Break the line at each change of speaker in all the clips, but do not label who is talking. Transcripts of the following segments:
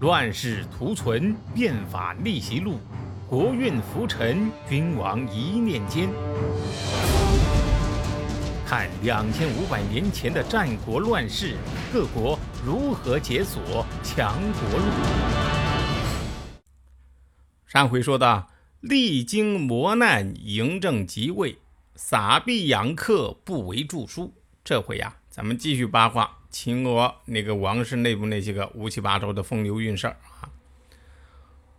乱世图存，变法逆袭录，国运浮沉，君王一念间。看两千五百年前的战国乱世，各国如何解锁强国路。上回说到，历经磨难，嬴政即位，撒币养客，不为著书。这回呀，咱们继续八卦。秦俄那个王室内部那些个乌七八糟的风流韵事儿啊。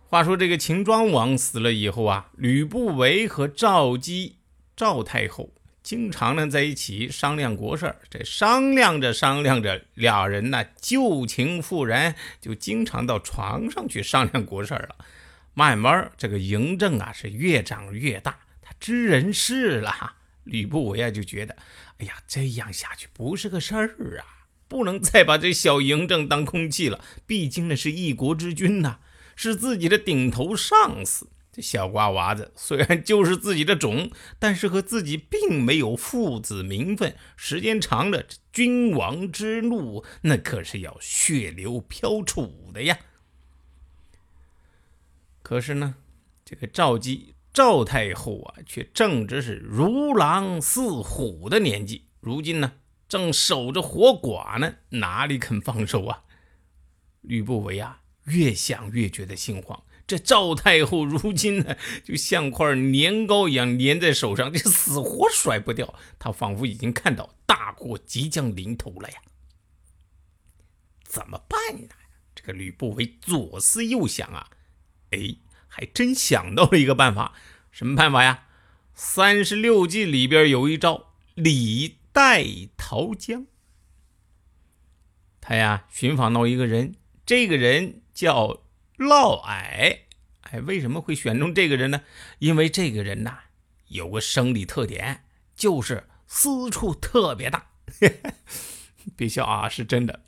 话说这个秦庄王死了以后啊，吕不韦和赵姬、赵太后经常呢在一起商量国事儿。这商量着商量着，俩人呢旧情复燃，就经常到床上去商量国事儿了。慢慢这个嬴政啊是越长越大，他知人事了。吕不韦啊就觉得，哎呀，这样下去不是个事儿啊。不能再把这小嬴政当空气了，毕竟那是一国之君呐，是自己的顶头上司。这小瓜娃子虽然就是自己的种，但是和自己并没有父子名分，时间长了，君王之怒那可是要血流飘杵的呀。可是呢，这个赵姬赵太后啊，却正值是如狼似虎的年纪，如今呢。正守着活寡呢，哪里肯放手啊？吕不韦啊，越想越觉得心慌。这赵太后如今呢，就像块年糕一样粘在手上，这死活甩不掉。他仿佛已经看到大祸即将临头了呀！怎么办呢？这个吕不韦左思右想啊，哎，还真想到了一个办法。什么办法呀？三十六计里边有一招，李。代桃僵，他呀寻访到一个人，这个人叫嫪毐。哎，为什么会选中这个人呢？因为这个人呐有个生理特点，就是私处特别大。别笑啊，是真的。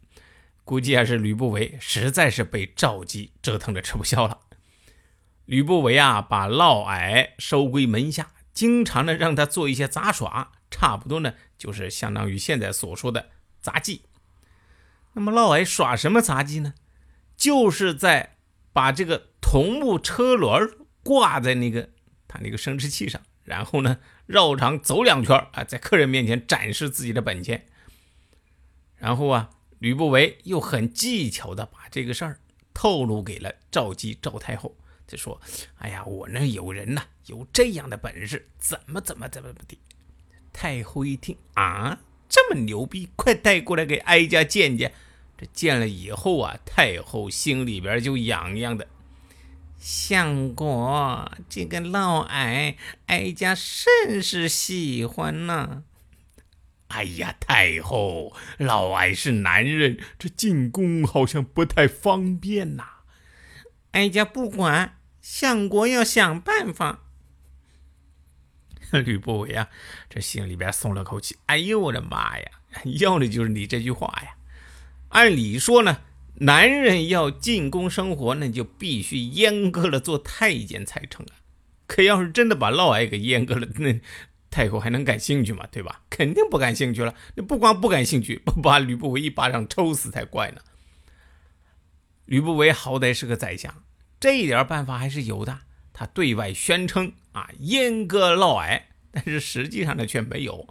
估计还是吕不韦实在是被赵姬折腾的吃不消了。吕不韦啊，把嫪毐收归门下，经常的让他做一些杂耍。差不多呢，就是相当于现在所说的杂技。那么嫪毐耍什么杂技呢？就是在把这个桐木车轮挂在那个他那个生殖器上，然后呢绕场走两圈啊，在客人面前展示自己的本钱。然后啊，吕不韦又很技巧的把这个事儿透露给了赵姬赵太后，就说：“哎呀，我那有人呐，有这样的本事，怎么怎么怎么的。”太后一听啊，这么牛逼，快带过来给哀家见见。这见了以后啊，太后心里边就痒痒的。相国，这个嫪毐，哀家甚是喜欢呐。哎呀，太后，嫪毐是男人，这进宫好像不太方便呐。哀家不管，相国要想办法。吕不韦啊，这心里边松了口气。哎呦，我的妈呀！要的就是你这句话呀。按理说呢，男人要进宫生活，那就必须阉割了做太监才成啊。可要是真的把嫪毐给阉割了，那太后还能感兴趣吗？对吧？肯定不感兴趣了。那不光不感兴趣，不把吕不韦一巴掌抽死才怪呢。吕不韦好歹是个宰相，这一点办法还是有的。他对外宣称啊，阉割嫪毐，但是实际上呢却没有。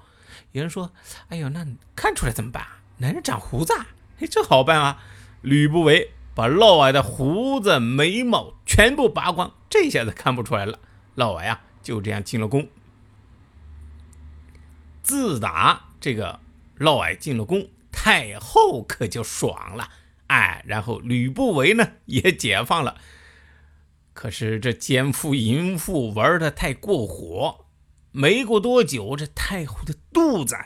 有人说：“哎呦，那看出来怎么办？男人长胡子，哎，这好办啊！”吕不韦把嫪毐的胡子、眉毛全部拔光，这下子看不出来了。嫪毐啊，就这样进了宫。自打这个嫪毐进了宫，太后可就爽了，哎，然后吕不韦呢也解放了。可是这奸夫淫妇玩的太过火，没过多久，这太后的肚子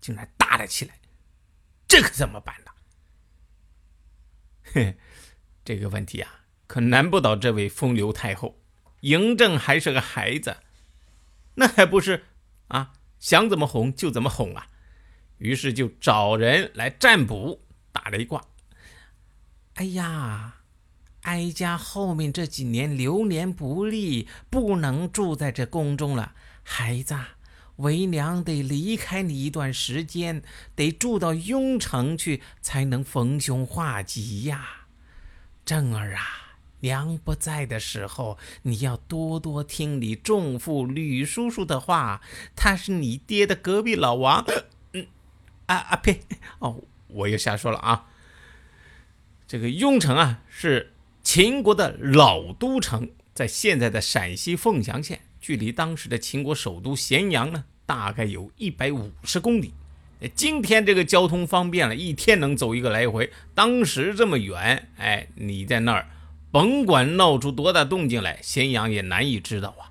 竟然大了起来，这可怎么办呢？嘿，这个问题啊，可难不倒这位风流太后。嬴政还是个孩子，那还不是啊？想怎么哄就怎么哄啊？于是就找人来占卜，打了一卦。哎呀！哀家后面这几年流年不利，不能住在这宫中了。孩子，为娘得离开你一段时间，得住到雍城去，才能逢凶化吉呀。正儿啊。娘不在的时候，你要多多听你重父吕叔叔的话。他是你爹的隔壁老王。啊啊呸！哦，我又瞎说了啊。这个雍城啊，是秦国的老都城，在现在的陕西凤翔县，距离当时的秦国首都咸阳呢，大概有一百五十公里。今天这个交通方便了，一天能走一个来回。当时这么远，哎，你在那儿。甭管闹出多大动静来，咸阳也难以知道啊。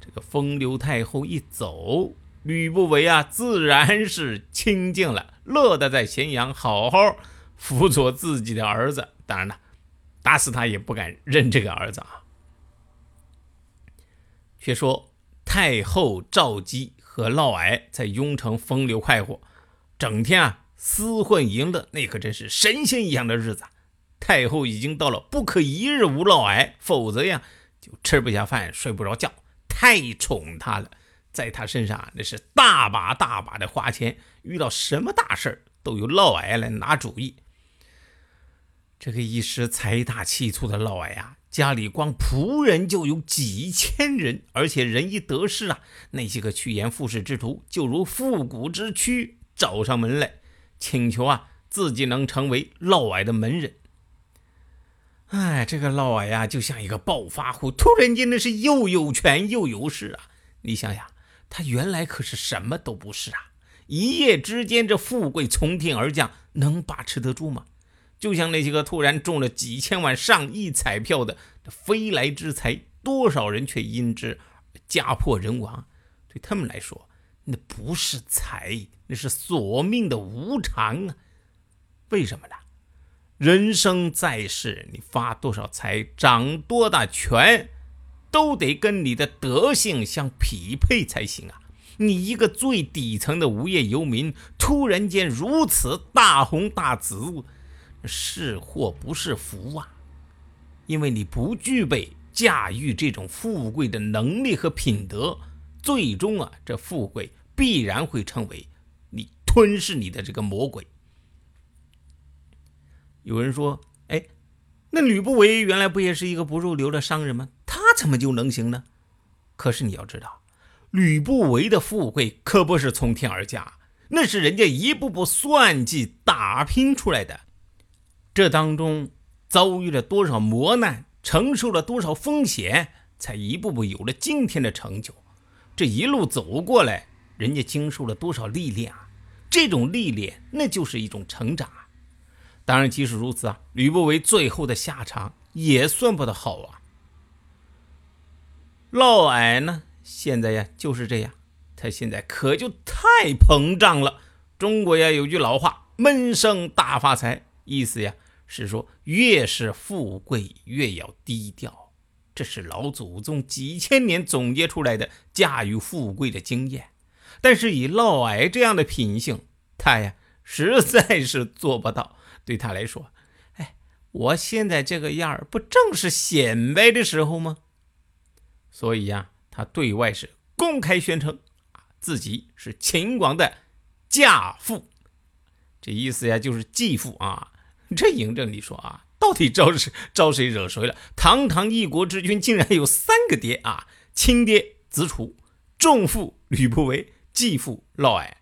这个风流太后一走，吕不韦啊，自然是清静了，乐得在咸阳好好辅佐自己的儿子。当然了，打死他也不敢认这个儿子啊。却说太后赵姬和嫪毐在雍城风流快活，整天啊厮混淫乐，那可真是神仙一样的日子。太后已经到了不可一日无嫪毐，否则呀就吃不下饭、睡不着觉。太宠他了，在他身上那是大把大把的花钱，遇到什么大事都由嫪毐来拿主意。这个一时财大气粗的嫪毐啊，家里光仆人就有几千人，而且人一得势啊，那些个趋炎附势之徒就如复古之躯找上门来，请求啊自己能成为嫪毐的门人。哎，这个嫪毐呀，就像一个暴发户，突然间那是又有权又有势啊！你想想，他原来可是什么都不是啊！一夜之间，这富贵从天而降，能把持得住吗？就像那些个突然中了几千万、上亿彩票的飞来之财，多少人却因之家破人亡。对他们来说，那不是财，那是索命的无常啊！为什么呢？人生在世，你发多少财，掌多大权，都得跟你的德性相匹配才行啊！你一个最底层的无业游民，突然间如此大红大紫，是祸不是福啊！因为你不具备驾驭这种富贵的能力和品德，最终啊，这富贵必然会成为你吞噬你的这个魔鬼。有人说：“哎，那吕不韦原来不也是一个不入流的商人吗？他怎么就能行呢？”可是你要知道，吕不韦的富贵可不是从天而降，那是人家一步步算计打拼出来的。这当中遭遇了多少磨难，承受了多少风险，才一步步有了今天的成就。这一路走过来，人家经受了多少历练啊！这种历练，那就是一种成长啊。当然，即使如此啊，吕不韦最后的下场也算不得好啊。嫪毐呢，现在呀就是这样，他现在可就太膨胀了。中国呀有句老话，“闷声大发财”，意思呀是说，越是富贵越要低调。这是老祖宗几千年总结出来的驾驭富贵的经验。但是以嫪毐这样的品性，他呀 实在是做不到。对他来说，哎，我现在这个样儿，不正是显摆的时候吗？所以呀，他对外是公开宣称，自己是秦广的嫁父，这意思呀，就是继父啊。这嬴政，你说啊，到底招谁招谁惹谁了？堂堂一国之君，竟然有三个爹啊！亲爹子楚，重父吕不韦，继父嫪毐。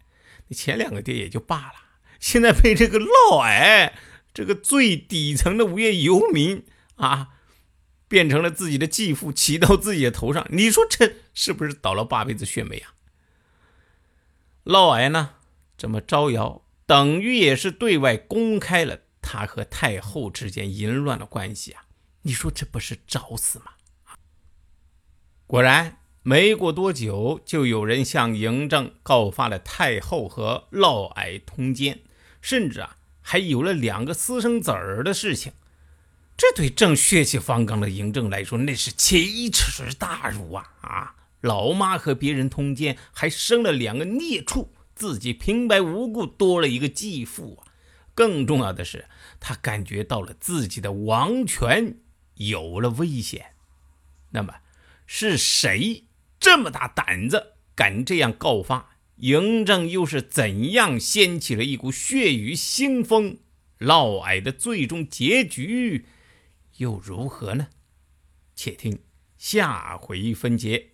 那前两个爹也就罢了。现在被这个嫪毐，这个最底层的无业游民啊，变成了自己的继父，骑到自己的头上。你说这是不是倒了八辈子血霉啊？嫪毐呢，这么招摇，等于也是对外公开了他和太后之间淫乱的关系啊！你说这不是找死吗？果然。没过多久，就有人向嬴政告发了太后和嫪毐通奸，甚至啊，还有了两个私生子儿的事情。这对正血气方刚的嬴政来说，那是奇耻大辱啊！啊，老妈和别人通奸，还生了两个孽畜，自己平白无故多了一个继父啊！更重要的是，他感觉到了自己的王权有了危险。那么，是谁？这么大胆子，敢这样告发嬴政，又是怎样掀起了一股血雨腥风？嫪毐的最终结局又如何呢？且听下回分解。